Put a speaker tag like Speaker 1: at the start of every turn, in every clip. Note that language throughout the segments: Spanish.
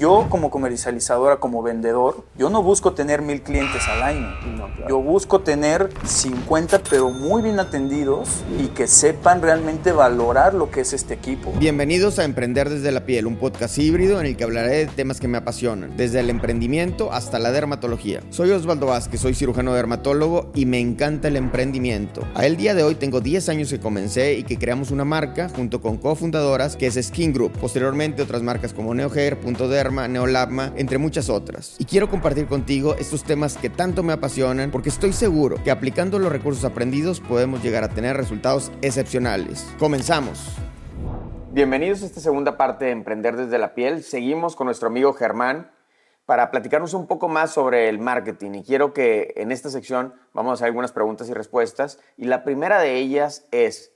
Speaker 1: Yo como comercializadora, como vendedor, yo no busco tener mil clientes al año. Yo busco tener 50 pero muy bien atendidos y que sepan realmente valorar lo que es este equipo.
Speaker 2: Bienvenidos a Emprender desde la piel, un podcast híbrido en el que hablaré de temas que me apasionan, desde el emprendimiento hasta la dermatología. Soy Osvaldo Vázquez, soy cirujano dermatólogo y me encanta el emprendimiento. A el día de hoy tengo 10 años que comencé y que creamos una marca junto con cofundadoras que es Skin Group. Posteriormente otras marcas como NeoHair, Punto Derma, Neolabma, entre muchas otras. Y quiero compartir contigo estos temas que tanto me apasionan porque estoy seguro que aplicando los recursos aprendidos podemos llegar a tener resultados excepcionales. Comenzamos. Bienvenidos a esta segunda parte de Emprender desde la piel. Seguimos con nuestro amigo Germán para platicarnos un poco más sobre el marketing. Y quiero que en esta sección vamos a hacer algunas preguntas y respuestas. Y la primera de ellas es,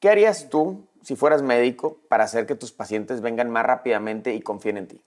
Speaker 2: ¿qué harías tú si fueras médico para hacer que tus pacientes vengan más rápidamente y confíen en ti?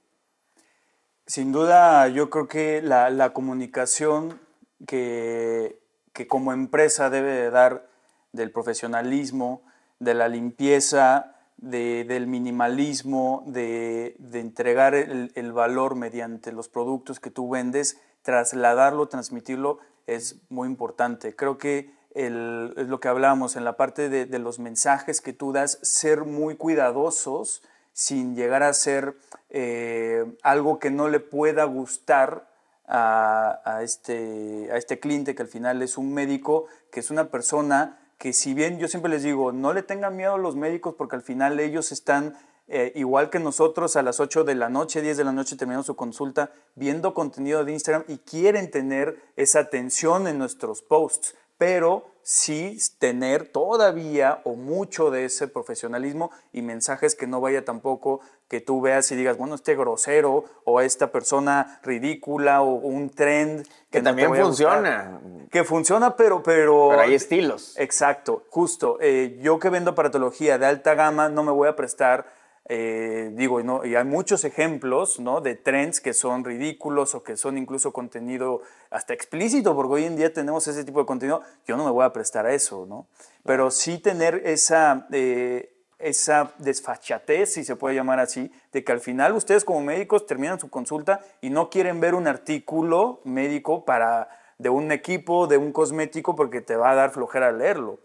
Speaker 1: Sin duda, yo creo que la, comunicación que, como empresa debe de dar del profesionalismo, de la limpieza, del minimalismo, de, entregar el, valor mediante los productos que tú vendes, trasladarlo, transmitirlo, es muy importante. Creo que es lo que hablábamos en la parte de, de, los mensajes que tú das, ser muy cuidadosos sin llegar a ser eh, algo que no le pueda gustar a, este, a este cliente, que al final es un médico, que es una persona que si bien yo siempre les digo, no le tengan miedo a los médicos porque al final ellos están eh, igual que nosotros a las 8 de la noche, 10 de la noche terminando su consulta, viendo contenido de Instagram y quieren tener esa atención en nuestros posts pero sí tener todavía o mucho de ese profesionalismo y mensajes que no vaya tampoco que tú veas y digas, bueno, este grosero o esta persona ridícula o un trend.
Speaker 2: Que, también funciona.
Speaker 1: Que funciona, pero, pero...
Speaker 2: Pero hay estilos.
Speaker 1: Exacto, justo. Eh, yo que vendo aparatología de alta gama no me voy a prestar eh, digo, ¿no? y hay muchos ejemplos ¿no? de trends que son ridículos o que son incluso contenido hasta explícito, porque hoy en día tenemos ese tipo de contenido, yo no me voy a prestar a eso, ¿no? Pero sí tener esa, eh, esa desfachatez, si se puede llamar así, de que al final ustedes como médicos terminan su consulta y no quieren ver un artículo médico para, de un equipo, de un cosmético, porque te va a dar flojera leerlo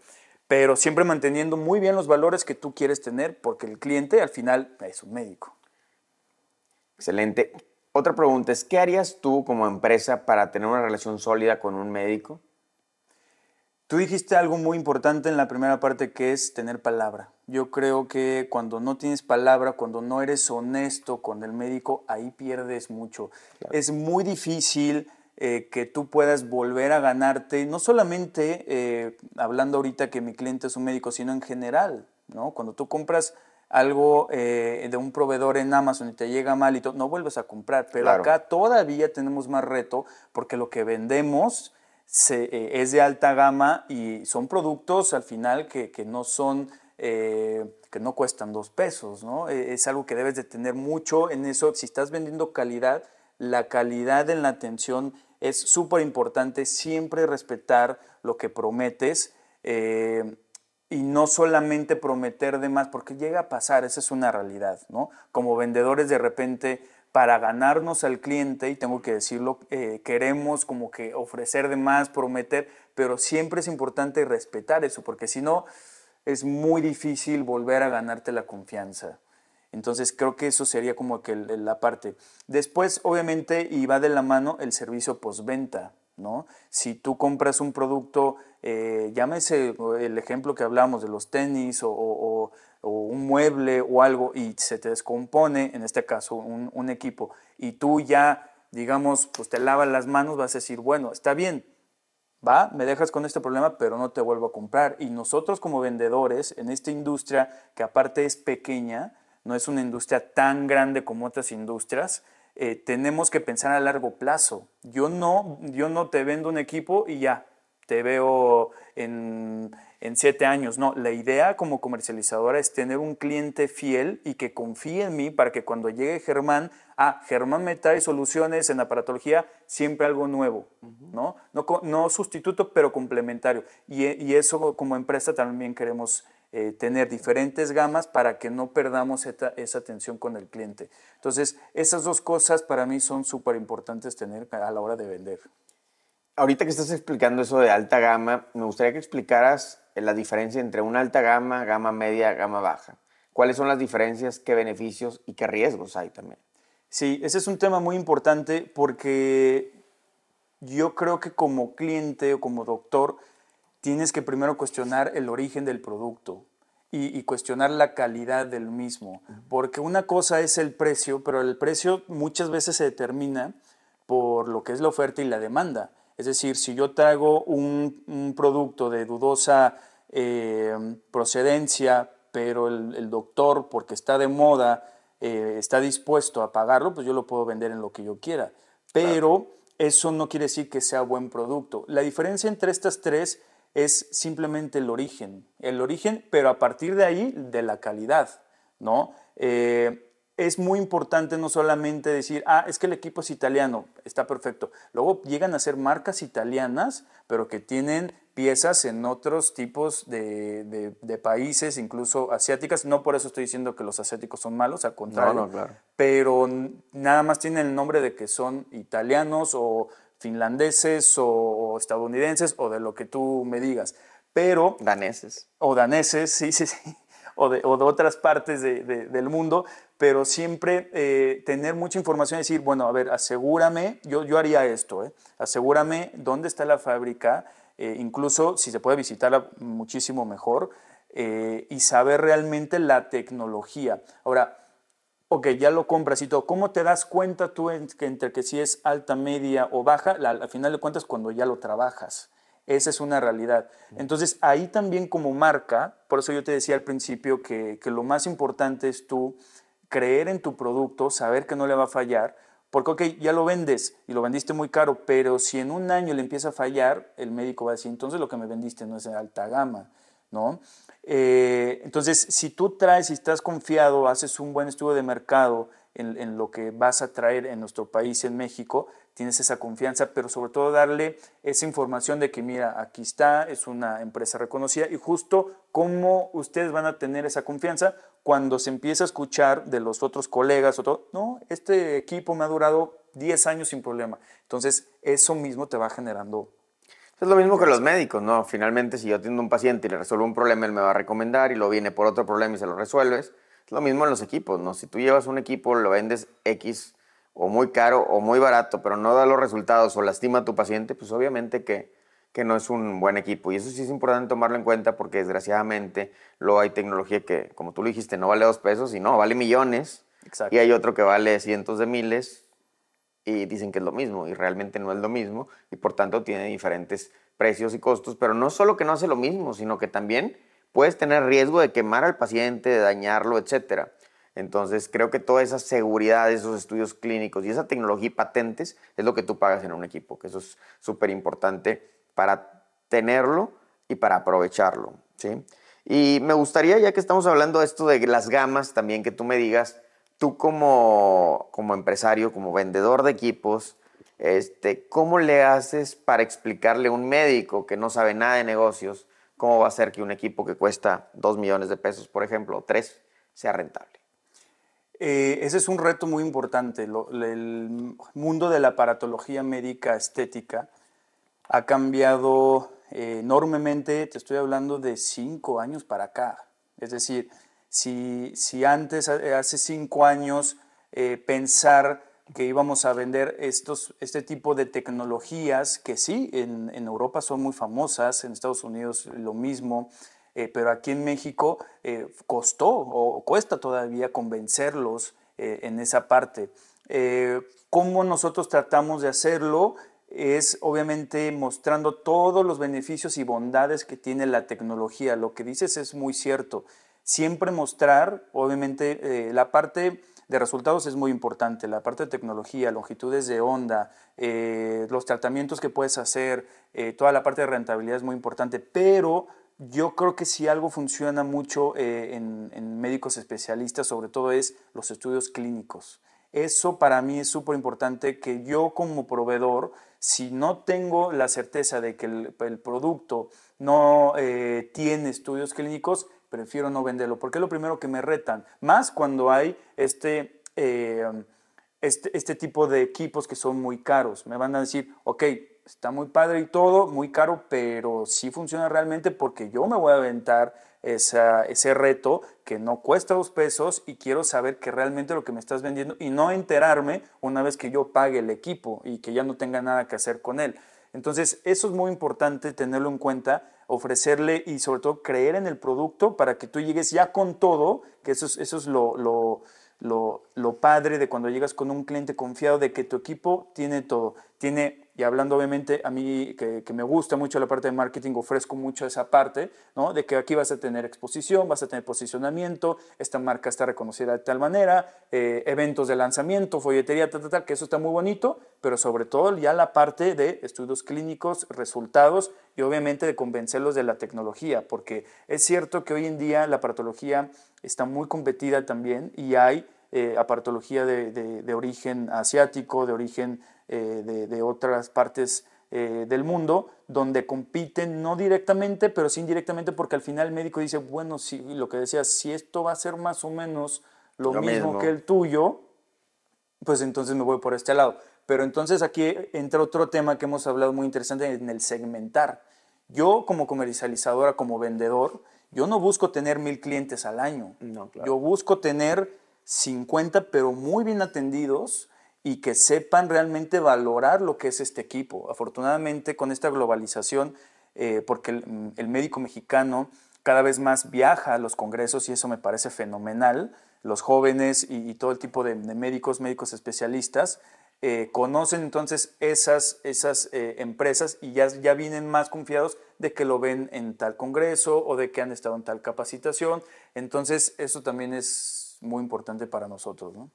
Speaker 1: pero siempre manteniendo muy bien los valores que tú quieres tener, porque el cliente al final es un médico.
Speaker 2: Excelente. Otra pregunta es, ¿qué harías tú como empresa para tener una relación sólida con un médico?
Speaker 1: Tú dijiste algo muy importante en la primera parte que es tener palabra. Yo creo que cuando no tienes palabra, cuando no eres honesto con el médico, ahí pierdes mucho. Es muy difícil eh, que tú puedas volver a ganarte, no solamente eh, hablando ahorita que mi cliente es un médico, sino en general, ¿no? Cuando tú compras algo eh, de un proveedor en Amazon y te llega mal y todo, no vuelves a comprar. Pero acá todavía tenemos más reto porque lo que vendemos es de alta gama y son productos al final que, que no son... que no cuestan dos pesos, ¿no? Es algo que debes de tener mucho en eso. Si estás vendiendo calidad, la calidad en la atención es súper importante siempre respetar lo que prometes eh, y no solamente prometer de más, porque llega a pasar, esa es una realidad, ¿no? Como vendedores de repente, para ganarnos al cliente, y tengo que decirlo, eh, queremos como que ofrecer de más, prometer, pero siempre es importante respetar eso, porque si no, es muy difícil volver a ganarte la confianza. Entonces creo que eso sería como que la parte. Después, obviamente, y va de la mano el servicio postventa, ¿no? Si tú compras un producto, eh, llámese el ejemplo que hablamos de los tenis o, un mueble o algo y se te descompone, en este caso un, un equipo, y tú ya, digamos, pues te lavas las manos, vas a decir, bueno, está bien, va, me dejas con este problema, pero no te vuelvo a comprar. Y nosotros como vendedores en esta industria, que aparte es pequeña, no es una industria tan grande como otras industrias, eh, tenemos que pensar a largo plazo. Yo no, yo no te vendo un equipo y ya, te veo en, siete años. No, la idea como comercializadora es tener un cliente fiel y que confíe en mí para que cuando llegue Germán, ah, Germán me trae soluciones en aparatología, siempre algo nuevo, ¿no? ¿no? No sustituto, pero complementario. Y, y, eso como empresa también queremos eh, tener diferentes gamas para que no perdamos esa atención con el cliente. Entonces, esas dos cosas para mí son súper importantes tener a la hora de vender.
Speaker 2: Ahorita que estás explicando eso de alta gama, me gustaría que explicaras la diferencia entre una alta gama, gama media, gama baja. ¿Cuáles son las diferencias, qué beneficios y qué riesgos hay también?
Speaker 1: Sí, ese es un tema muy importante porque yo creo que como cliente o como doctor tienes que primero cuestionar el origen del producto y, cuestionar la calidad del mismo, porque una cosa es el precio, pero el precio muchas veces se determina por lo que es la oferta y la demanda. Es decir, si yo traigo un, producto de dudosa eh, procedencia, pero el, doctor, porque está de moda, eh, está dispuesto a pagarlo, pues yo lo puedo vender en lo que yo quiera. Pero eso no quiere decir que sea buen producto. La diferencia entre estas tres es simplemente el origen. El origen, pero a partir de ahí, de la calidad, ¿no? Eh, es muy importante no solamente decir, ah, es que el equipo es italiano, está perfecto. Luego llegan a ser marcas italianas, pero que tienen piezas en otros tipos de, países, incluso asiáticas. No por eso estoy diciendo que los asiáticos son malos, al contrario. Pero nada más tienen el nombre de que son italianos o finlandeses o, estadounidenses o de lo que tú me digas. Pero...
Speaker 2: Daneses.
Speaker 1: O daneses, sí, sí, sí. O de, o de otras partes del mundo, pero siempre eh, tener mucha información y decir, bueno, a ver, asegúrame, yo, yo haría esto, ¿eh? asegúrame dónde está la fábrica, eh, incluso si se puede visitarla muchísimo mejor, eh, y saber realmente la tecnología. Ahora, ok, ya lo compras y todo, ¿cómo te das cuenta tú entre que si es alta, media o baja? al final de cuentas, cuando ya lo trabajas. Esa es una realidad. Entonces, ahí también como marca, por eso yo te decía al principio que, que lo más importante es tú creer en tu producto, saber que no le va a fallar, porque, ok, ya lo vendes y lo vendiste muy caro, pero si en un año le empieza a fallar, el médico va a decir, entonces lo que me vendiste no es de alta gama, ¿no? Eh, entonces, si tú traes y estás confiado, haces un buen estudio de mercado en, en, lo que vas a traer en nuestro país, en México, tienes esa confianza, pero sobre todo darle esa información de que, mira, aquí está, es una empresa reconocida y justo cómo ustedes van a tener esa confianza cuando se empieza a escuchar de los otros colegas o todo, no, este equipo me ha durado 10 años sin problema. Entonces, eso mismo te va generando...
Speaker 2: Es lo mismo que los médicos, ¿no? Finalmente, si yo atiendo a un paciente y le resuelvo un problema, él me va a recomendar y lo viene por otro problema y se lo resuelves. Es lo mismo en los equipos, ¿no? Si tú llevas un equipo, lo vendes X o muy caro o muy barato, pero no da los resultados o lastima a tu paciente, pues obviamente que que no es un buen equipo. Y eso sí es importante tomarlo en cuenta porque desgraciadamente luego hay tecnología que, como tú lo dijiste, no vale dos pesos y no, vale millones. Y hay otro que vale cientos de miles y dicen que es lo mismo y realmente no es lo mismo y por tanto tiene diferentes precios y costos, pero no solo que no hace lo mismo, sino que también puedes tener riesgo de quemar al paciente, de dañarlo, etc. Entonces creo que toda esa seguridad, esos estudios clínicos y esa tecnología y patentes es lo que tú pagas en un equipo, que eso es súper importante para tenerlo y para aprovecharlo. ¿sí? Y me gustaría, ya que estamos hablando de esto de las gamas, también que tú me digas, tú como, como empresario, como vendedor de equipos, este, ¿cómo le haces para explicarle a un médico que no sabe nada de negocios cómo va a ser que un equipo que cuesta 2 millones de pesos, por ejemplo, o 3, sea rentable?
Speaker 1: Eh, ese es un reto muy importante. el mundo de la aparatología médica estética ha cambiado eh, enormemente, te estoy hablando de cinco años para acá. Es decir, si, si antes, hace cinco años, eh, pensar que íbamos a vender estos, este tipo de tecnologías, que sí, en, en Europa son muy famosas, en Estados Unidos lo mismo, eh, pero aquí en México costó o cuesta todavía convencerlos en esa parte. ¿Cómo nosotros tratamos de hacerlo? es obviamente mostrando todos los beneficios y bondades que tiene la tecnología. Lo que dices es muy cierto. Siempre mostrar, obviamente, eh, la parte de resultados es muy importante, la parte de tecnología, longitudes de onda, eh, los tratamientos que puedes hacer, eh, toda la parte de rentabilidad es muy importante, pero yo creo que si algo funciona mucho en, médicos especialistas, sobre todo es los estudios clínicos. Eso para mí es súper importante que yo como proveedor si no tengo la certeza de que el, producto no tiene estudios clínicos, prefiero no venderlo, porque es lo primero que me retan, más cuando hay este, eh, este, este tipo de equipos que son muy caros. Me van a decir, ok, está muy padre y todo, muy caro, pero sí funciona realmente porque yo me voy a aventar esa, ese reto que no cuesta dos pesos y quiero saber que realmente lo que me estás vendiendo y no enterarme una vez que yo pague el equipo y que ya no tenga nada que hacer con él. Entonces, eso es muy importante tenerlo en cuenta, ofrecerle y sobre todo creer en el producto para que tú llegues ya con todo, que eso es, eso es lo, lo, lo, lo padre de cuando llegas con un cliente confiado de que tu equipo tiene todo. Tiene y hablando obviamente a mí que, me gusta mucho la parte de marketing, ofrezco mucho esa parte, ¿no? De que aquí vas a tener exposición, vas a tener posicionamiento, esta marca está reconocida de tal manera, eh, eventos de lanzamiento, folletería, tal, tal, tal, que eso está muy bonito, pero sobre todo ya la parte de estudios clínicos, resultados y obviamente de convencerlos de la tecnología, porque es cierto que hoy en día la aparatología está muy competida también y hay eh, de, de origen asiático, de origen eh, de, otras partes eh, del mundo, donde compiten no directamente, pero sí indirectamente, porque al final el médico dice, bueno, si lo que decías, si esto va a ser más o menos lo, mismo, que el tuyo, pues entonces me voy por este lado. Pero entonces aquí entra otro tema que hemos hablado muy interesante en el segmentar. Yo como comercializadora, como vendedor, yo no busco tener mil clientes al año. Yo busco tener 50, pero muy bien atendidos, y que sepan realmente valorar lo que es este equipo. Afortunadamente con esta globalización, eh, porque mm, el, médico mexicano cada vez más viaja a los congresos y eso me parece fenomenal, los jóvenes y, todo el tipo de, médicos, médicos especialistas, eh, conocen entonces esas, esas eh, empresas y ya, ya vienen más confiados de que lo ven en tal congreso o de que han estado en tal capacitación. Entonces eso también es muy importante para nosotros. ¿no?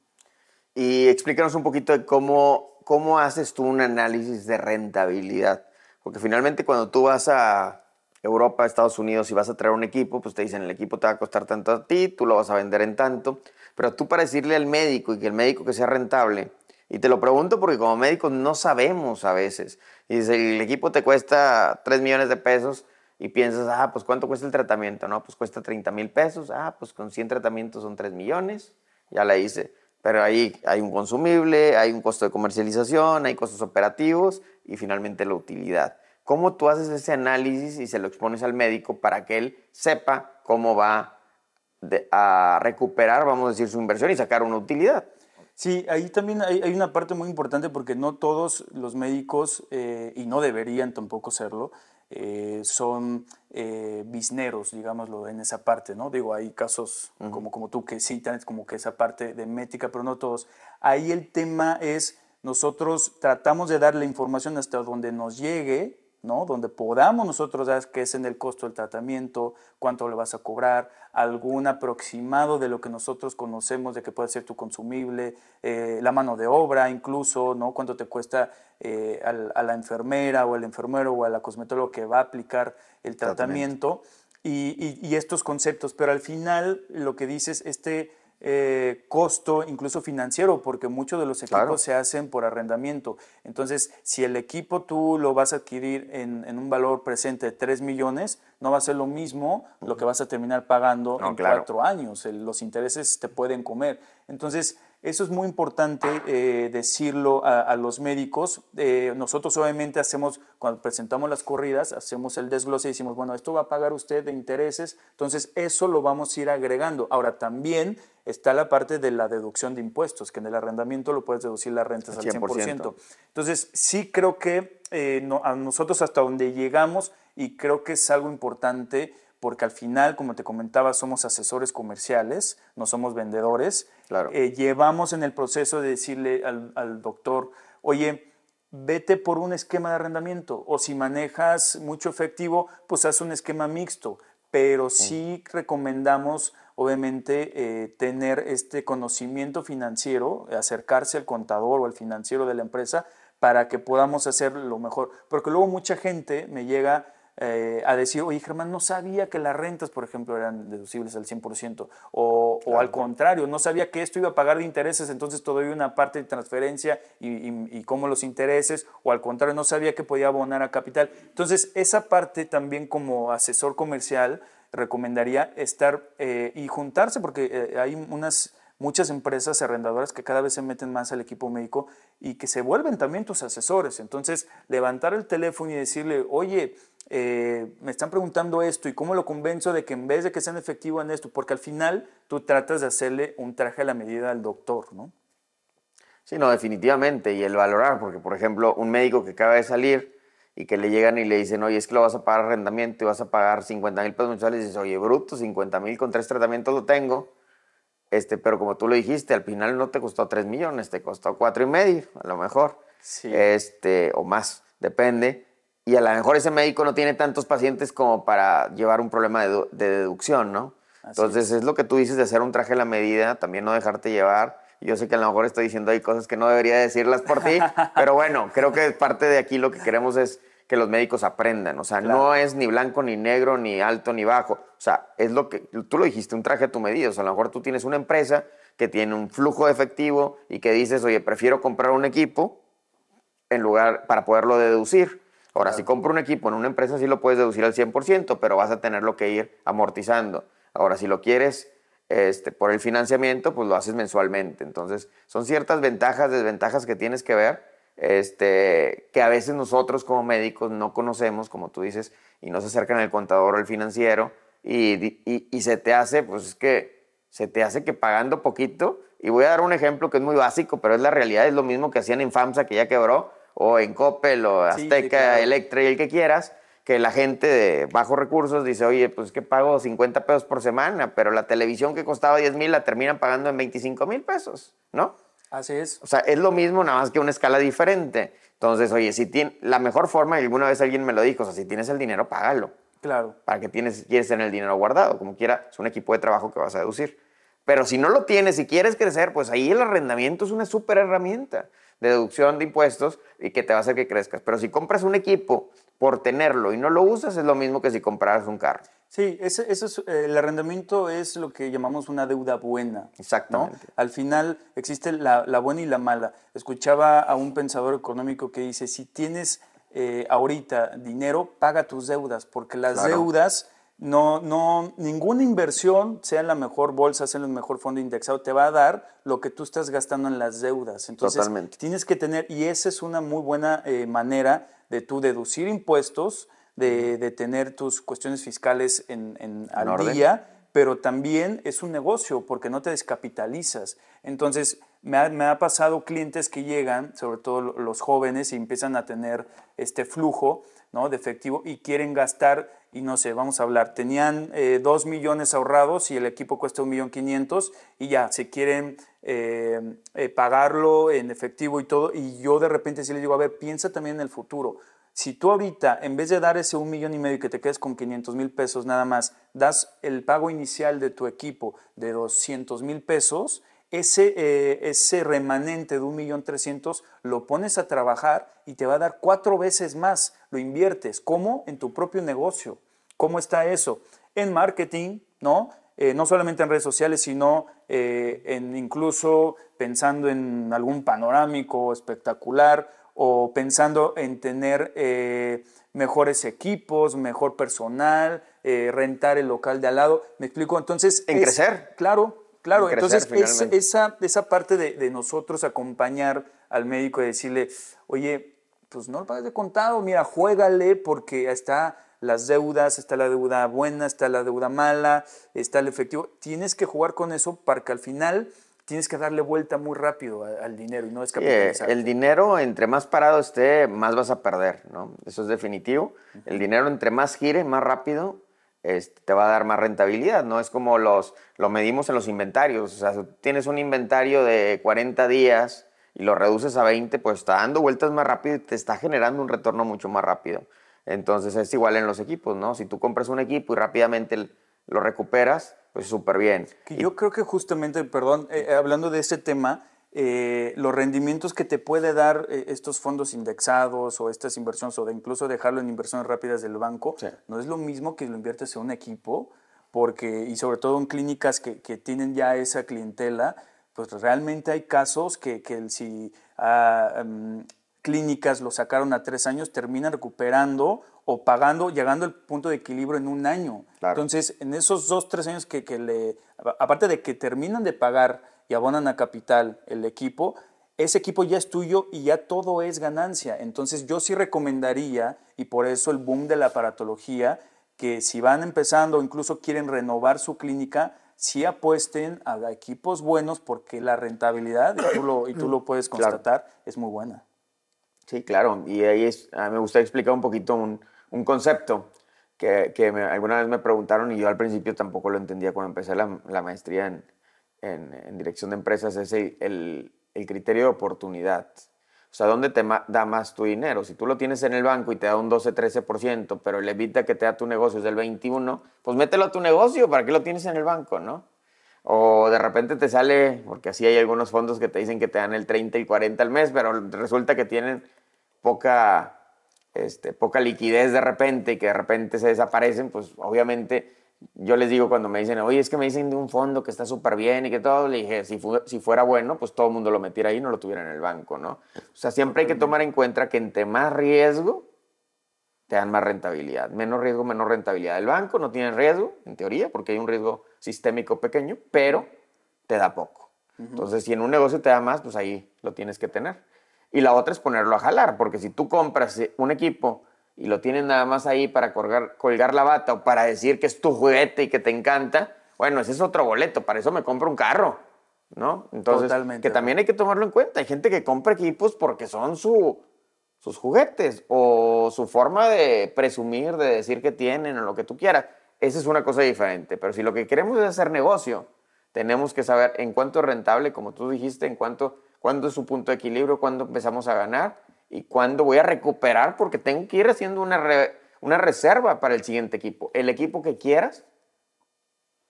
Speaker 2: Y explícanos un poquito de cómo, cómo haces tú un análisis de rentabilidad. Porque finalmente cuando tú vas a Europa, Estados Unidos y vas a traer un equipo, pues te dicen el equipo te va a costar tanto a ti, tú lo vas a vender en tanto. Pero tú para decirle al médico y que el médico que sea rentable, y te lo pregunto porque como médicos no sabemos a veces. Y dice, el equipo te cuesta 3 millones de pesos y piensas, ah, pues ¿cuánto cuesta el tratamiento? No, pues cuesta 30 mil pesos. Ah, pues con 100 tratamientos son 3 millones. Ya la hice. Pero ahí hay un consumible, hay un costo de comercialización, hay costos operativos y finalmente la utilidad. ¿Cómo tú haces ese análisis y se lo expones al médico para que él sepa cómo va a recuperar, vamos a decir, su inversión y sacar una utilidad?
Speaker 1: Sí, ahí también hay, una parte muy importante porque no todos los médicos, eh, y no deberían tampoco serlo, eh, son eh, bisneros, digámoslo, en esa parte, ¿no? Digo, hay casos como, como tú que sí tienes como que esa parte de métrica, pero no todos. Ahí el tema es, nosotros tratamos de dar la información hasta donde nos llegue, ¿no? Donde podamos nosotros dar qué es en el costo del tratamiento, cuánto le vas a cobrar, algún aproximado de lo que nosotros conocemos de que puede ser tu consumible, eh, la mano de obra incluso, ¿no? Cuánto te cuesta eh, a la enfermera o al enfermero o a la cosmetóloga que va a aplicar el tratamiento. Y, y, estos conceptos, pero al final lo que dices, este eh, costo incluso financiero, porque muchos de los equipos se hacen por arrendamiento. Entonces, si el equipo tú lo vas a adquirir en, un valor presente de 3 millones, no va a ser lo mismo lo que vas a terminar pagando en cuatro años. los intereses te pueden comer. Entonces, eso es muy importante eh, decirlo a, los médicos. Eh, nosotros obviamente hacemos, cuando presentamos las corridas, hacemos el desglose y decimos, bueno, esto va a pagar usted de intereses, entonces eso lo vamos a ir agregando. Ahora también está la parte de la deducción de impuestos, que en el arrendamiento lo puedes deducir las rentas al 100%. Entonces sí creo que eh, a nosotros hasta donde llegamos y creo que es algo importante porque al final, como te comentaba, somos asesores comerciales, no somos vendedores. Claro. Eh, llevamos en el proceso de decirle al, doctor, oye, vete por un esquema de arrendamiento o si manejas mucho efectivo, pues haz un esquema mixto, pero sí recomendamos obviamente eh, tener este conocimiento financiero, acercarse al contador o al financiero de la empresa para que podamos hacer lo mejor, porque luego mucha gente me llega eh, a decir, oye Germán, no sabía que las rentas, por ejemplo, eran deducibles al 100%, o, o al contrario, no sabía que esto iba a pagar de intereses, entonces todo una parte de transferencia y, y, cómo los intereses, o al contrario, no sabía que podía abonar a capital. Entonces, esa parte también como asesor comercial, recomendaría estar eh, y juntarse porque eh, hay unas muchas empresas arrendadoras que cada vez se meten más al equipo médico y que se vuelven también tus asesores. Entonces, levantar el teléfono y decirle, oye, eh, me están preguntando esto y cómo lo convenzo de que en vez de que sean efectivos en esto, porque al final tú tratas de hacerle un traje a la medida al doctor, ¿no?
Speaker 2: Sí, no, definitivamente. Y el valorar, porque por ejemplo, un médico que acaba de salir y que le llegan y le dicen, oye, es que lo vas a pagar arrendamiento y vas a pagar 50 mil pesos mensuales, y dices, oye, bruto, 50 mil con tres tratamientos lo tengo este, pero como tú lo dijiste, al final no te costó 3 millones, te costó cuatro y medio, a lo mejor. Este, o más, depende. Y a lo mejor ese médico no tiene tantos pacientes como para llevar un problema de, deducción, ¿no? Entonces es. lo que tú dices de hacer un traje a la medida, también no dejarte llevar. Yo sé que a lo mejor estoy diciendo ahí cosas que no debería decirlas por ti, pero bueno, creo que parte de aquí lo que queremos es que los médicos aprendan. O sea, no es ni blanco, ni negro, ni alto, ni bajo. O sea, es lo que, tú lo dijiste, un traje a tu medida. O sea, a lo mejor tú tienes una empresa que tiene un flujo de efectivo y que dices, oye, prefiero comprar un equipo en lugar, para poderlo deducir. Ahora, si compro un equipo en una empresa, sí lo puedes deducir al 100%, pero vas a tenerlo que ir amortizando. Ahora, si lo quieres este, por el financiamiento, pues lo haces mensualmente. Entonces, son ciertas ventajas, desventajas que tienes que ver este, que a veces nosotros como médicos no conocemos, como tú dices, y no se acercan al contador o al financiero, y, y, se te hace, pues es que se te hace que pagando poquito, y voy a dar un ejemplo que es muy básico, pero es la realidad, es lo mismo que hacían en FAMSA, que ya quebró, o en Coppel, o Azteca, Electra, y el que quieras, que la gente de bajos recursos dice, oye, pues que pago 50 pesos por semana, pero la televisión que costaba 10 mil la terminan pagando en 25 mil pesos, ¿no?
Speaker 1: Así es.
Speaker 2: O sea, es lo mismo, nada más que una escala diferente. Entonces, oye, si tiene, la mejor forma, y alguna vez alguien me lo dijo, o sea, si tienes el dinero, págalo.
Speaker 1: Claro.
Speaker 2: ¿Para que tienes, quieres tener el dinero guardado? Como quiera, es un equipo de trabajo que vas a deducir. Pero si no lo tienes y quieres crecer, pues ahí el arrendamiento es una súper herramienta de deducción de impuestos y que te va a hacer que crezcas. Pero si compras un equipo por tenerlo y no lo usas, es lo mismo que si compraras un carro.
Speaker 1: Sí, ese, es, eh, el arrendamiento es lo que llamamos una deuda buena.
Speaker 2: Exactamente.
Speaker 1: Al final existe la, buena y la mala. Escuchaba a un pensador económico que dice, si tienes eh, ahorita dinero, paga tus deudas, porque las deudas, no, no, ninguna inversión, sea en la mejor bolsa, sea en el mejor fondo indexado, te va a dar lo que tú estás gastando en las deudas. Entonces, Totalmente. tienes que tener, y esa es una muy buena eh, manera de tú deducir impuestos, de, tener tus cuestiones fiscales en, al día, pero también es un negocio porque no te descapitalizas. Entonces, me ha, pasado clientes que llegan, sobre todo los jóvenes, y empiezan a tener este flujo ¿no? de efectivo y quieren gastar, y no sé, vamos a hablar, tenían eh, dos millones ahorrados y el equipo cuesta un millón quinientos y ya, se quieren eh, eh, pagarlo en efectivo y todo, y yo de repente sí les digo, a ver, piensa también en el futuro. Si tú ahorita, en vez de dar ese un millón y medio y que te quedes con 500 mil pesos nada más, das el pago inicial de tu equipo de 200 mil pesos, ese, eh, ese remanente de un millón trescientos lo pones a trabajar y te va a dar cuatro veces más. Lo inviertes. ¿Cómo? En tu propio negocio. ¿Cómo está eso? En marketing, ¿no? Eh, no solamente en redes sociales, sino eh, en incluso pensando en algún panorámico espectacular o pensando en tener eh, mejores equipos, mejor personal, rentar el local de al lado. ¿Me explico? Entonces...
Speaker 2: En crecer.
Speaker 1: Claro, claro. Entonces, esa, esa parte de, nosotros acompañar al médico y decirle, oye, pues no lo pagues de contado, mira, juégale porque está las deudas, está la deuda buena, está la deuda mala, está el efectivo. Tienes que jugar con eso para que al final tienes que darle vuelta muy rápido al dinero y no descapitalizar.
Speaker 2: el dinero, entre más parado esté, más vas a perder, ¿no? Eso es definitivo. El dinero, entre más gire, más rápido, este, te va a dar más rentabilidad, ¿no? Es como los, lo medimos en los inventarios. O sea, si tienes un inventario de 40 días y lo reduces a 20, pues está dando vueltas más rápido y te está generando un retorno mucho más rápido. Entonces es igual en los equipos, ¿no? Si tú compras un equipo y rápidamente lo recuperas, pues súper bien.
Speaker 1: Yo creo que justamente, perdón, eh, eh, hablando de este tema, eh, los rendimientos que te puede dar estos fondos indexados o estas inversiones o de incluso dejarlo en inversiones rápidas del banco, no es lo mismo que lo inviertes en un equipo, porque, y sobre todo en clínicas que, que tienen ya esa clientela, pues realmente hay casos que, que si ah, em, clínicas lo sacaron a tres años, terminan recuperando o pagando, llegando al punto de equilibrio en un año. Entonces, en esos dos, tres años que, que, le, aparte de que terminan de pagar y abonan a capital el equipo, ese equipo ya es tuyo y ya todo es ganancia. Entonces, yo sí recomendaría, y por eso el boom de la aparatología, que si van empezando o incluso quieren renovar su clínica, sí apuesten a equipos buenos porque la rentabilidad, y tú lo, y tú lo puedes constatar, es muy buena.
Speaker 2: Sí, claro. Y ahí es, me gusta explicar un poquito un, un concepto que, que alguna vez me preguntaron y yo al principio tampoco lo entendía cuando empecé la, la maestría en, en, en, dirección de empresas, es el, el, criterio de oportunidad. O sea, ¿dónde te da más tu dinero? Si tú lo tienes en el banco y te da un 12-13%, pero le evita que te da tu negocio es del 21%, pues mételo a tu negocio, ¿para qué lo tienes en el banco, no? O de repente te sale, porque así hay algunos fondos que te dicen que te dan el 30 y 40 al mes, pero resulta que tienen poca, este, poca liquidez de repente y que de repente se desaparecen, pues obviamente yo les digo cuando me dicen, oye, es que me dicen de un fondo que está súper bien y que todo, le dije, si, si fuera bueno, pues todo el mundo lo metiera ahí y no lo tuviera en el banco, ¿no? O sea, siempre hay que tomar en cuenta que entre más riesgo, te dan más rentabilidad. Menos riesgo, menos rentabilidad. El banco no tiene riesgo, en teoría, porque hay un riesgo sistémico pequeño, pero te da poco. Entonces, si en un negocio te da más, pues ahí lo tienes que tener. Y la otra es ponerlo a jalar, porque si tú compras un equipo y lo tienes nada más ahí para colgar, colgar la bata o para decir que es tu juguete y que te encanta, bueno, ese es otro boleto, para eso me compro un carro, ¿no? Entonces, que también hay que tomarlo en cuenta. Hay gente que compra equipos porque son su, sus juguetes o su forma de presumir, de decir que tienen o lo que tú quieras. Esa es una cosa diferente. Pero si lo que queremos es hacer negocio, tenemos que saber en cuánto es rentable, como tú dijiste, en cuánto, cuándo es su punto de equilibrio, cuándo empezamos a ganar y cuándo voy a recuperar porque tengo que ir haciendo una, una reserva para el siguiente equipo. El equipo que quieras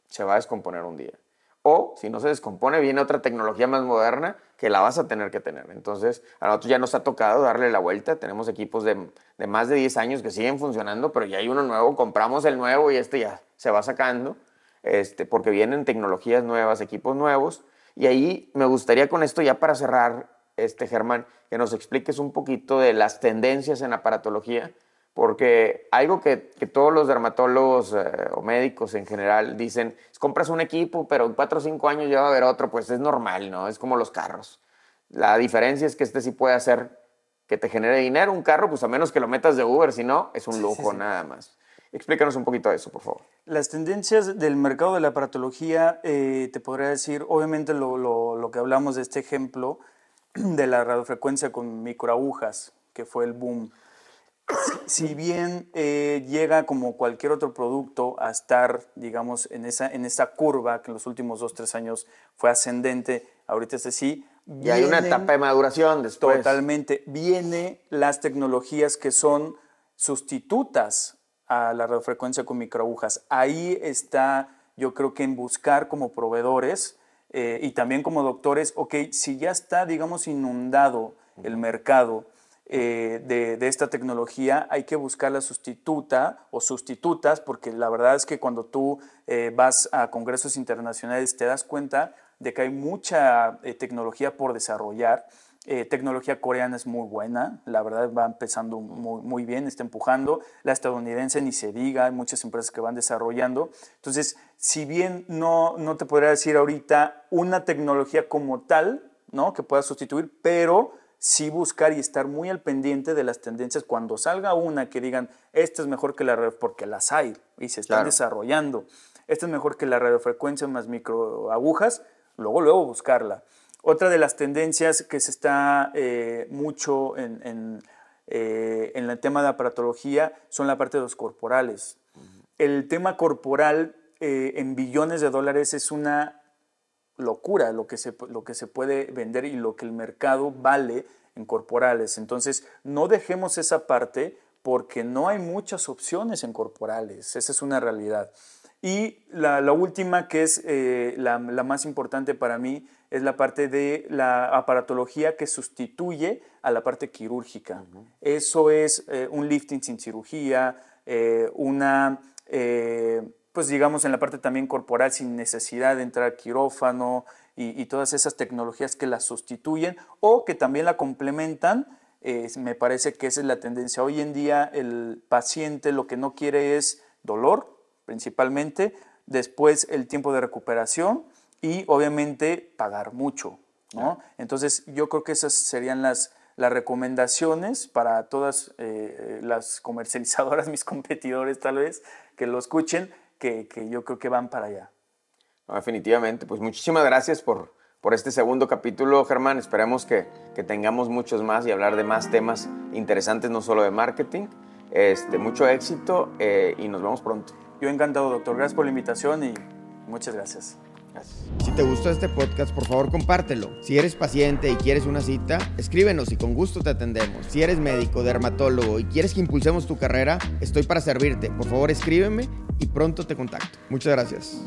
Speaker 2: se va a descomponer un día. O si no se descompone, viene otra tecnología más moderna que la vas a tener que tener. Entonces, a nosotros ya nos ha tocado darle la vuelta. Tenemos equipos de, de más de 10 años que siguen funcionando, pero ya hay uno nuevo, compramos el nuevo y este ya se va sacando, este, porque vienen tecnologías nuevas, equipos nuevos. Y ahí me gustaría con esto ya para cerrar este, Germán, que nos expliques un poquito de las tendencias en aparatología, porque algo que, todos los dermatólogos eh, o médicos en general dicen, es compras un equipo, pero en cuatro o cinco años ya va a haber otro, pues es normal, ¿no? Es como los carros. La diferencia es que este sí puede hacer que te genere dinero, un carro, pues a menos que lo metas de Uber, si no, es un lujo nada más. Explícanos un poquito de eso, por favor.
Speaker 1: Las tendencias del mercado de la aparatología, eh, te podría decir, obviamente lo, lo, que hablamos de este ejemplo, de la radiofrecuencia con microagujas, que fue el boom. Si, bien eh, llega como cualquier otro producto a estar, digamos, en esa, en esa curva que en los últimos dos, tres años fue ascendente, ahorita es sí.
Speaker 2: Y hay una etapa de maduración después.
Speaker 1: Totalmente. Viene las tecnologías que son sustitutas a la radiofrecuencia con microagujas. Ahí está, yo creo que en buscar como proveedores eh, y también como doctores, ok, si ya está, digamos, inundado el mercado eh, de, esta tecnología, hay que buscar la sustituta o sustitutas, porque la verdad es que cuando tú eh, vas a congresos internacionales te das cuenta de que hay mucha tecnología por desarrollar eh, tecnología coreana es muy buena, la verdad va empezando muy, muy, bien, está empujando. La estadounidense ni se diga, hay muchas empresas que van desarrollando. Entonces, si bien no, no te podría decir ahorita una tecnología como tal, ¿no? Que pueda sustituir, pero sí buscar y estar muy al pendiente de las tendencias. Cuando salga una que digan, esta es mejor que la red, porque las hay y se están desarrollando. Esta es mejor que la radiofrecuencia más microagujas, luego, luego buscarla. Otra de las tendencias que se está eh, mucho en, eh, en, el tema de aparatología son la parte de los corporales. El tema corporal eh, en billones de dólares es una locura lo que, se, lo que se puede vender y lo que el mercado vale en corporales. Entonces, no dejemos esa parte porque no hay muchas opciones en corporales. Esa es una realidad. Y la, última, que es la, la, más importante para mí, es la parte de la aparatología que sustituye a la parte quirúrgica. Eso es eh, un lifting sin cirugía, eh, una, eh, pues digamos en la parte también corporal sin necesidad de entrar a quirófano y, todas esas tecnologías que la sustituyen o que también la complementan me parece que esa es la tendencia. Hoy en día el paciente lo que no quiere es dolor, principalmente, después el tiempo de recuperación y obviamente pagar mucho. ¿no? Entonces yo creo que esas serían las, las recomendaciones para todas eh, las comercializadoras, mis competidores tal vez, que lo escuchen, que, que yo creo que van para allá.
Speaker 2: definitivamente, pues muchísimas gracias por, por este segundo capítulo, Germán. Esperemos que, que, tengamos muchos más y hablar de más temas interesantes, no solo de marketing. Este, mucho éxito eh, y nos vemos pronto.
Speaker 1: Yo encantado, doctor. Gracias por la invitación y muchas gracias.
Speaker 2: Si te gustó este podcast, por favor compártelo. Si eres paciente y quieres una cita, escríbenos y con gusto te atendemos. Si eres médico, dermatólogo y quieres que impulsemos tu carrera, estoy para servirte. Por favor escríbeme y pronto te contacto. Muchas gracias.